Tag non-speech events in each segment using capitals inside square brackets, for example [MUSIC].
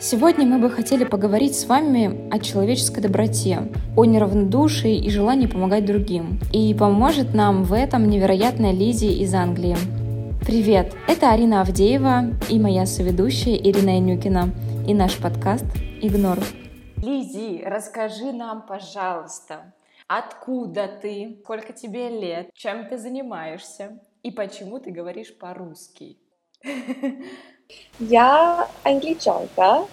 Сегодня мы бы хотели поговорить с вами о человеческой доброте, о неравнодушии и желании помогать другим. И поможет нам в этом невероятная Лизия из Англии. Привет, это Арина Авдеева и моя соведущая Ирина Янюкина и наш подкаст «Игнор». Лизи, расскажи нам, пожалуйста, откуда ты, сколько тебе лет, чем ты занимаешься и почему ты говоришь по-русски? [LAUGHS] Я англичанка.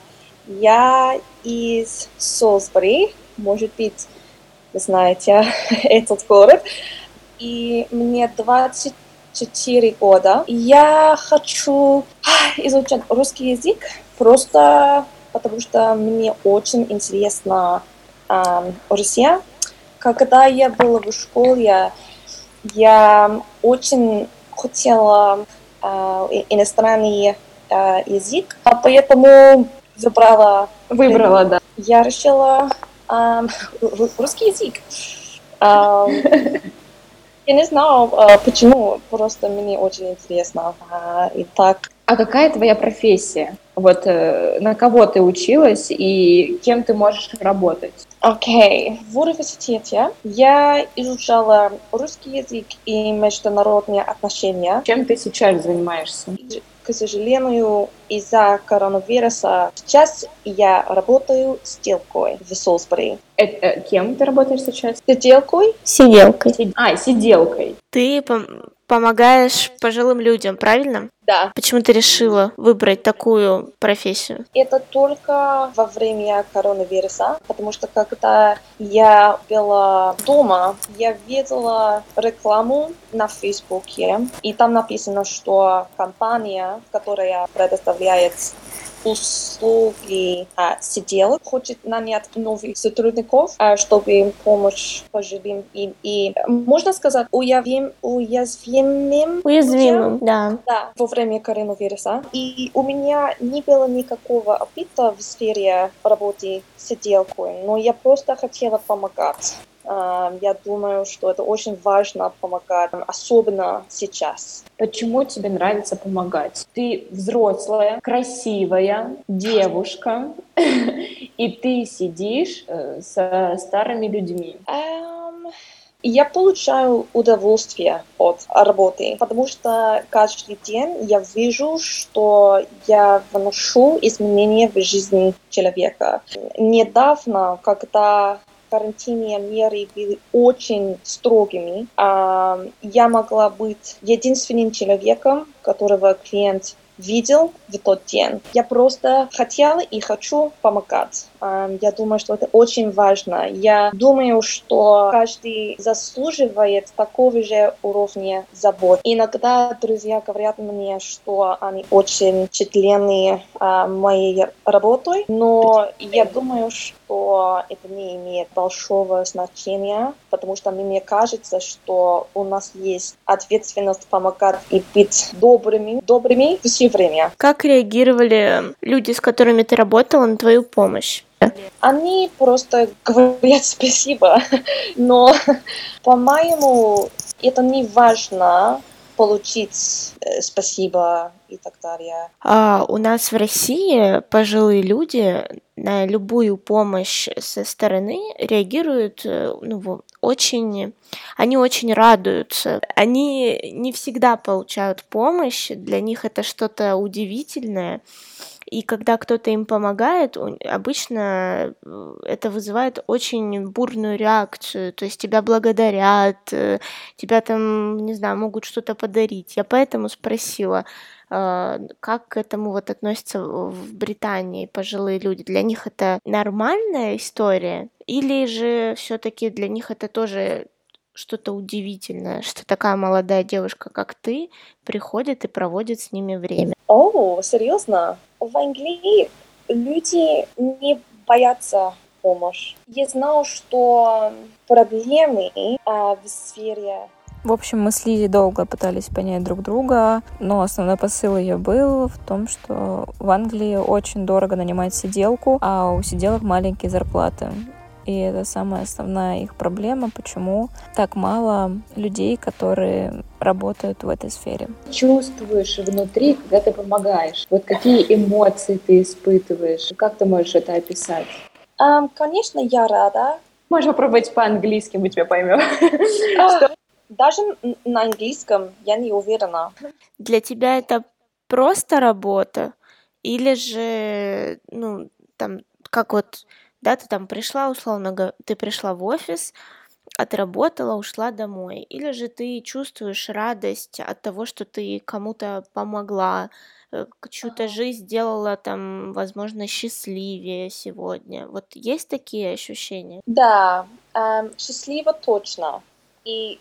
Я из Солсбери. Может быть, вы знаете [LAUGHS] этот город. И мне 24 года. Я хочу изучать русский язык просто потому что мне очень интересно э, Россия. Когда я была в школе, я очень хотела э, иностранный э, язык, а поэтому выбрала... Выбрала, да. Я решила э, русский язык. Э, я не знаю, почему, просто мне очень интересно. И так. А какая твоя профессия? Вот э, на кого ты училась и кем ты можешь работать? Окей. Okay. В университете я изучала русский язык и международные отношения. Чем ты сейчас занимаешься? К сожалению, из-за коронавируса сейчас я работаю сиделкой в Солсбери. Э, э, кем ты работаешь сейчас? Сиделкой. Сиделкой. А, сиделкой. Ты пом- помогаешь пожилым людям, правильно? Да. Почему ты решила выбрать такую профессию? Это только во время коронавируса, потому что когда я была дома, я видела рекламу на Фейсбуке, и там написано, что компания, которая предоставляет услуги а, сиделок, хочет нанять новых сотрудников, а, чтобы помочь пожилым им. И, можно сказать, уязвим, уязвимым. Уязвимым, да. Да, во время коронавируса. И у меня не было никакого опыта в сфере работы сиделкой, но я просто хотела помогать. Я думаю, что это очень важно помогать, особенно сейчас. Почему тебе нравится помогать? Ты взрослая, красивая девушка, [LAUGHS] и ты сидишь э, со старыми людьми. Я получаю удовольствие от работы, потому что каждый день я вижу, что я вношу изменения в жизнь человека. Недавно, когда карантинные меры были очень строгими. Я могла быть единственным человеком, которого клиент видел в тот день. Я просто хотела и хочу помогать. Я думаю, что это очень важно. Я думаю, что каждый заслуживает такого же уровня забот. Иногда друзья говорят мне, что они очень впечатлены моей работой, но я думаю, что это не имеет большого значения, потому что мне кажется, что у нас есть ответственность помогать и быть добрыми, добрыми все время. Как реагировали люди, с которыми ты работала, на твою помощь? Они просто говорят спасибо, [LAUGHS] но, [LAUGHS] по-моему, это не важно получить э, спасибо и так далее. А у нас в России пожилые люди на любую помощь со стороны реагируют э, ну, очень, они очень радуются. Они не всегда получают помощь, для них это что-то удивительное. И когда кто-то им помогает, обычно э, это вызывает очень бурную реакцию. То есть тебя благодарят, э, тебя там, не знаю, могут что-то подарить. Я поэтому спросила, э, как к этому вот относятся в Британии пожилые люди? Для них это нормальная история? Или же все-таки для них это тоже что-то удивительное, что такая молодая девушка, как ты, приходит и проводит с ними время. О, серьезно? В Англии люди не боятся помощи. Я знаю, что проблемы а, в сфере в общем, мы с Лизи долго пытались понять друг друга, но основной посыл ее был в том, что в Англии очень дорого нанимать сиделку, а у сиделок маленькие зарплаты. И это самая основная их проблема, почему так мало людей, которые работают в этой сфере. Чувствуешь внутри, когда ты помогаешь? Вот какие эмоции ты испытываешь? Как ты можешь это описать? Um, конечно, я рада. Можешь попробовать по-английски, мы тебя поймем. А, даже на английском я не уверена. Для тебя это просто работа? Или же, ну, там, как вот, да, ты там пришла, условно, ты пришла в офис, отработала, ушла домой. Или же ты чувствуешь радость от того, что ты кому-то помогла, э, чью-то жизнь сделала там, возможно, счастливее сегодня. Вот есть такие ощущения? Да, эм, счастливо точно. И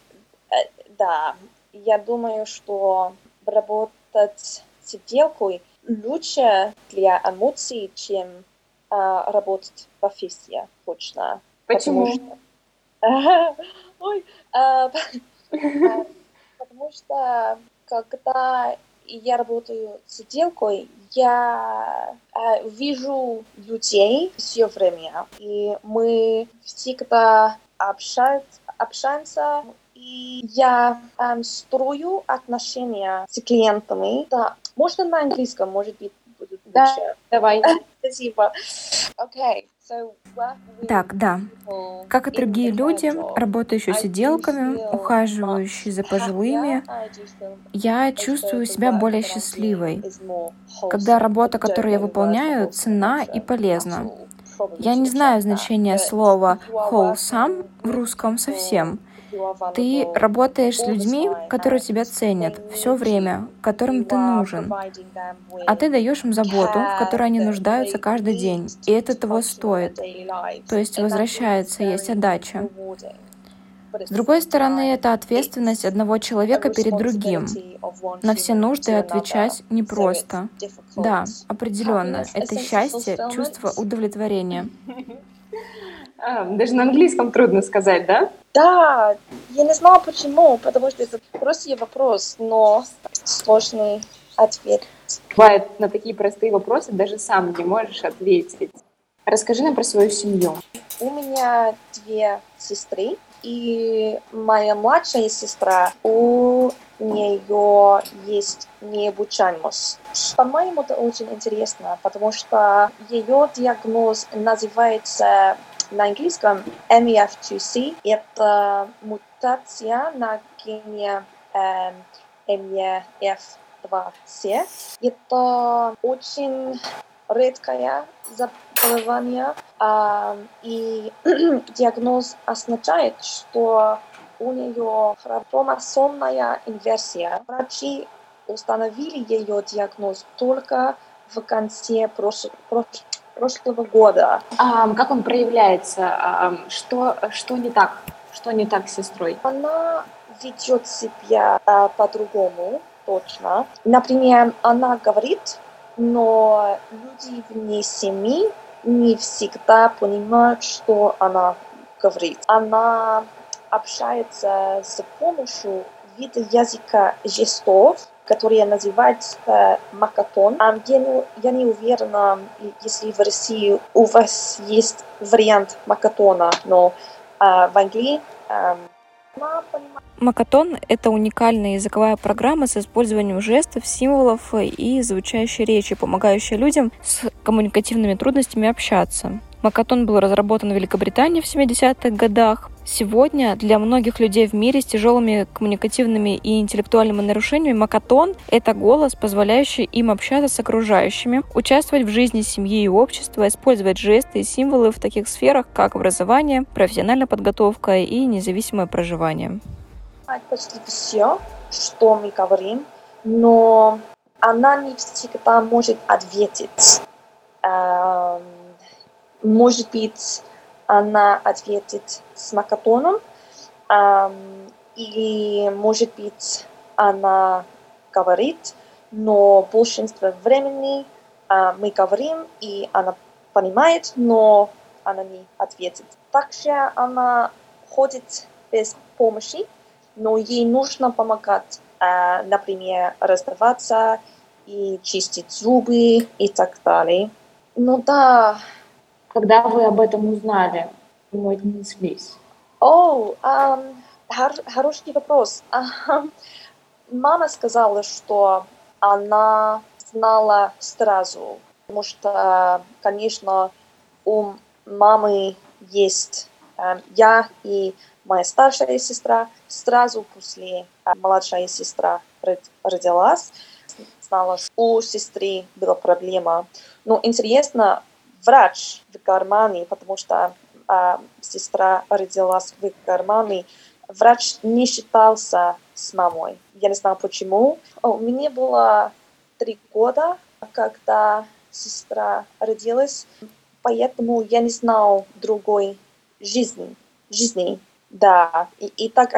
э, да, я думаю, что работать сиделкой лучше для эмоций, чем э, работать офисе точно. Почему? Потому что [LAUGHS] Ой, а, потому что когда я работаю с сиделкой, я э, вижу людей все время, и мы всегда общаются, общаемся, и я э, строю отношения с клиентами. Да, можно на английском, может быть, да. Давай. [LAUGHS] Спасибо. Okay. Так, да. Как и другие люди, работающие сиделками, ухаживающие за пожилыми, я чувствую себя более счастливой, когда работа, которую я выполняю, ценна и полезна. Я не знаю значения слова wholesome в русском совсем — ты работаешь с людьми, которые тебя ценят все время, которым ты нужен. А ты даешь им заботу, в которой они нуждаются каждый день. И это того стоит. То есть возвращается, есть отдача. С другой стороны, это ответственность одного человека перед другим. На все нужды отвечать непросто. Да, определенно. Это счастье, чувство удовлетворения. [LAUGHS] А, даже на английском трудно сказать, да? Да, я не знала почему, потому что это простой вопрос, но сложный ответ. Бывает, на такие простые вопросы даже сам не можешь ответить. Расскажи нам про свою семью. У меня две сестры, и моя младшая сестра, у нее есть необучаемость. По-моему, это очень интересно, потому что ее диагноз называется на английском MEF2C – это мутация на гене э, MEF2C. Это очень редкое заболевание, э, и [CLEARS THROAT] диагноз означает, что у нее хромосомная инверсия. Врачи установили ее диагноз только в конце прошлого, прошлого года. А, как он проявляется? А, что, что не так? Что не так с сестрой? Она ведет себя а, по-другому, точно. Например, она говорит, но люди вне семьи не всегда понимают, что она говорит. Она общается с помощью вида языка жестов, которая называется Макатон. Я не, я не уверена, если в России у вас есть вариант Макатона, но а, в Англии а, Макатон — это уникальная языковая программа с использованием жестов, символов и звучащей речи, помогающая людям с коммуникативными трудностями общаться. Макатон был разработан в Великобритании в 70-х годах. Сегодня для многих людей в мире с тяжелыми коммуникативными и интеллектуальными нарушениями макатон — это голос, позволяющий им общаться с окружающими, участвовать в жизни семьи и общества, использовать жесты и символы в таких сферах, как образование, профессиональная подготовка и независимое проживание. Почти все, что мы говорим, но она не всегда может ответить. Может быть, она ответит с макатоном, эм, или, может быть, она говорит, но большинство времени э, мы говорим, и она понимает, но она не ответит. Также она ходит без помощи, но ей нужно помогать, э, например, раздаваться и чистить зубы и так далее. Ну да, когда вы об этом узнали? этому отнеслись? О, um, хор- хороший вопрос. [LAUGHS] Мама сказала, что она знала сразу, потому что, конечно, у мамы есть э, я и моя старшая сестра. Сразу после э, младшая сестра родилась, знала, что у сестры была проблема. Но интересно, врач в Германии, потому что э, сестра родилась в Германии, врач не считался с мамой. Я не знаю почему. У меня было три года, когда сестра родилась, поэтому я не знал другой жизни. жизни. Да, и, и так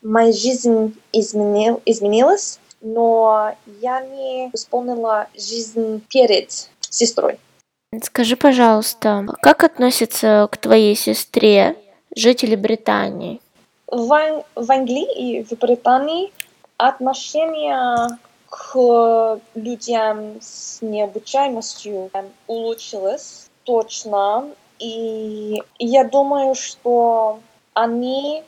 моя жизнь изменил, изменилась, но я не исполнила жизнь перед сестрой. Скажи, пожалуйста, как относятся к твоей сестре жители Британии? В, в Англии и в Британии отношения к людям с необучаемостью улучшилось точно. И я думаю, что они,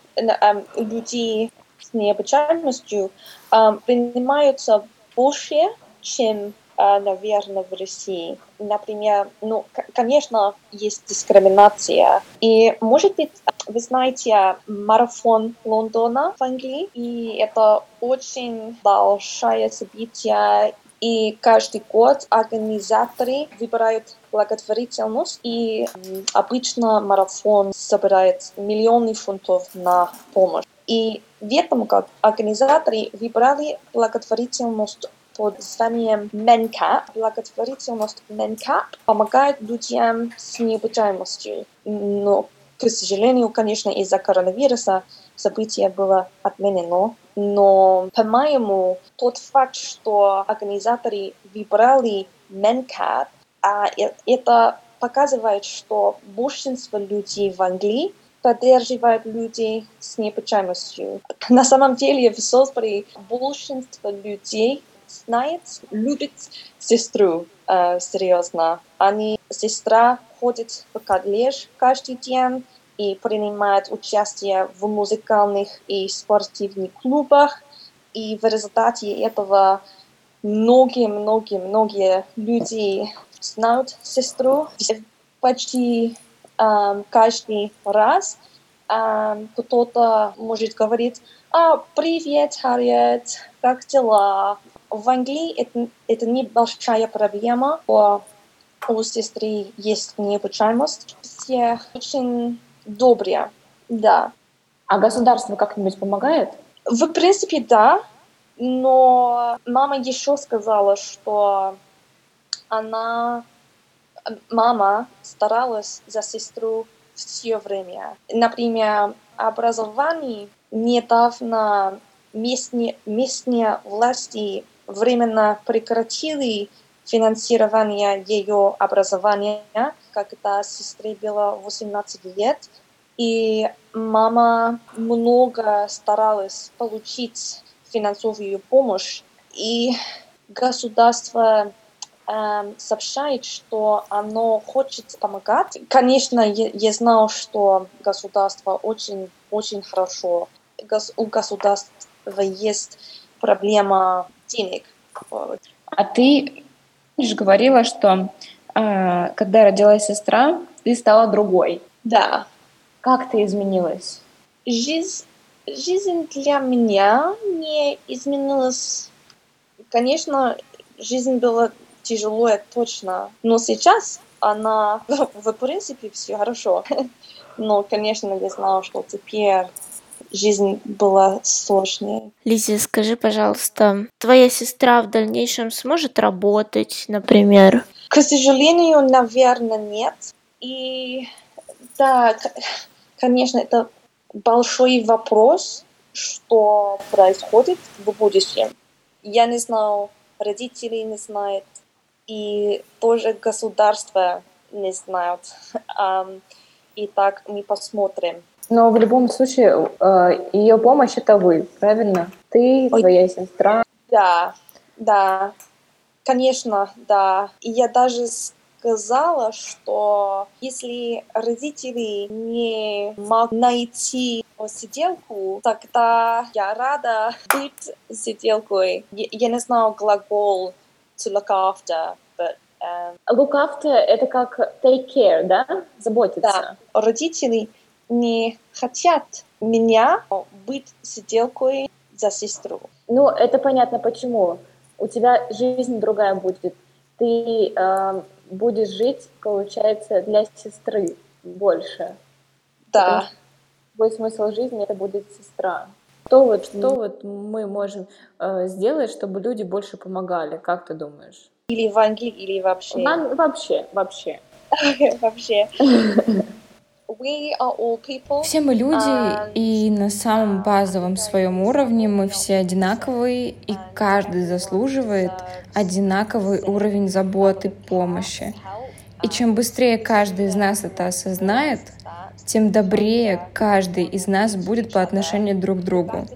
люди с необучаемостью, принимаются больше, чем наверное, в России. Например, ну, конечно, есть дискриминация. И, может быть, вы знаете марафон Лондона в Англии, и это очень большое событие, и каждый год организаторы выбирают благотворительность, и обычно марафон собирает миллионы фунтов на помощь. И в этом году организаторы выбрали благотворительность под названием Менкап. Благотворительность Менкап помогает людям с необучаемостью. Но, к сожалению, конечно, из-за коронавируса событие было отменено. Но, по-моему, тот факт, что организаторы выбрали Менкап, а это показывает, что большинство людей в Англии поддерживают людей с необучаемостью. На самом деле в Солсбери большинство людей знает, любит сестру э, серьезно. Они, сестра ходит в колледж каждый день и принимает участие в музыкальных и спортивных клубах. И в результате этого многие-многие-многие люди знают сестру. Почти э, каждый раз э, кто-то может говорить, а, привет, Харриет, как дела? В Англии это, это небольшая проблема. У, у сестры есть необучаемость. Все очень добрые, да. А государство как-нибудь помогает? В принципе, да. Но мама еще сказала, что она, мама старалась за сестру все время. Например, образование недавно местные, местные власти временно прекратили финансирование ее образования, когда сестре было 18 лет, и мама много старалась получить финансовую помощь, и государство э, сообщает, что оно хочет помогать. Конечно, я, я знал, что государство очень, очень хорошо. Гос, у государства есть проблема денег. А ты же говорила, что э, когда родилась сестра, ты стала другой. Да. Как ты изменилась? Жизнь, жизнь для меня не изменилась. Конечно, жизнь была тяжелая, точно. Но сейчас она, [LAUGHS] в принципе, все хорошо. [LAUGHS] Но, конечно, я знала, что теперь жизнь была сложнее. Лиза, скажи, пожалуйста, твоя сестра в дальнейшем сможет работать, например? К сожалению, наверное, нет. И да, конечно, это большой вопрос, что происходит в будущем. Я не знаю, родители не знают, и тоже государство не знают. И так мы посмотрим. Но в любом случае э, ее помощь это вы, правильно? Ты, Ой. твоя сестра. Да, да, конечно, да. И я даже сказала, что если родители не могут найти сиделку, тогда я рада быть сиделкой. Я, я не знаю глагол to look after, but um, Look after — это как take care, да? Заботиться. да, родители не хотят меня быть сиделкой за сестру. Ну, это понятно почему. У тебя жизнь другая будет. Ты э, будешь жить, получается, для сестры больше. Да. Твой смысл жизни это будет сестра. Что вот, что вот мы можем э, сделать, чтобы люди больше помогали? Как ты думаешь? Или в Англии, или вообще. Нам- вообще, вообще. [LAUGHS] вообще. [LAUGHS] Все мы люди, и на самом базовом своем уровне мы все одинаковые, и каждый заслуживает одинаковый уровень заботы, помощи. И чем быстрее каждый из нас это осознает, тем добрее каждый из нас будет по отношению друг к другу.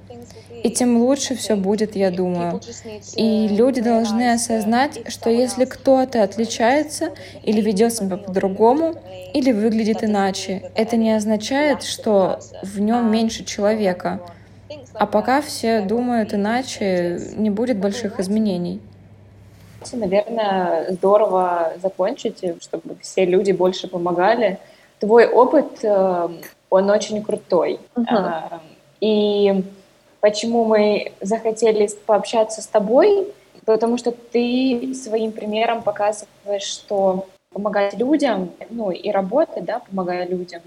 И тем лучше все будет, я думаю. И люди должны осознать, что если кто-то отличается или ведет себя по-другому, или выглядит иначе, это не означает, что в нем меньше человека. А пока все думают иначе, не будет больших изменений. Наверное, здорово закончить, чтобы все люди больше помогали. Твой опыт, э, он очень крутой. Э, И почему мы захотели пообщаться с тобой? Потому что ты своим примером показываешь, что помогать людям, ну и работать, да, помогая людям,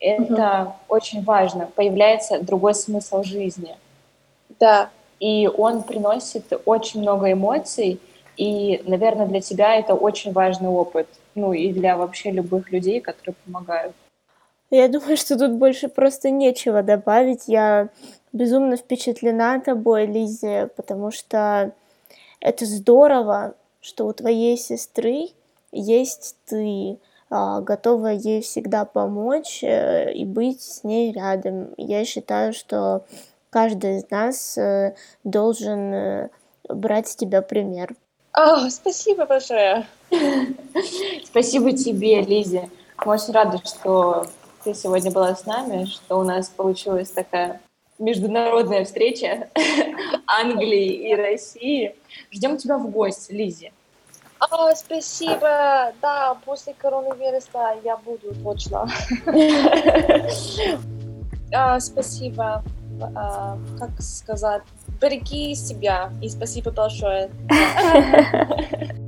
это очень важно. Появляется другой смысл жизни. Да, И он приносит очень много эмоций, и, наверное, для тебя это очень важный опыт. Ну и для вообще любых людей, которые помогают. Я думаю, что тут больше просто нечего добавить. Я безумно впечатлена тобой, Лизе, потому что это здорово, что у твоей сестры есть ты, а, готовая ей всегда помочь э, и быть с ней рядом. Я считаю, что каждый из нас э, должен э, брать с тебя пример. А, спасибо большое. [LAUGHS] Спасибо тебе, Лизе. Мы очень рады, что ты сегодня была с нами, что у нас получилась такая международная встреча [LAUGHS] Англии и России. Ждем тебя в гости, Лизе. А, спасибо. Да, после коронавируса я буду точно. [LAUGHS] А, спасибо. А, как сказать? Береги себя и спасибо большое. [LAUGHS]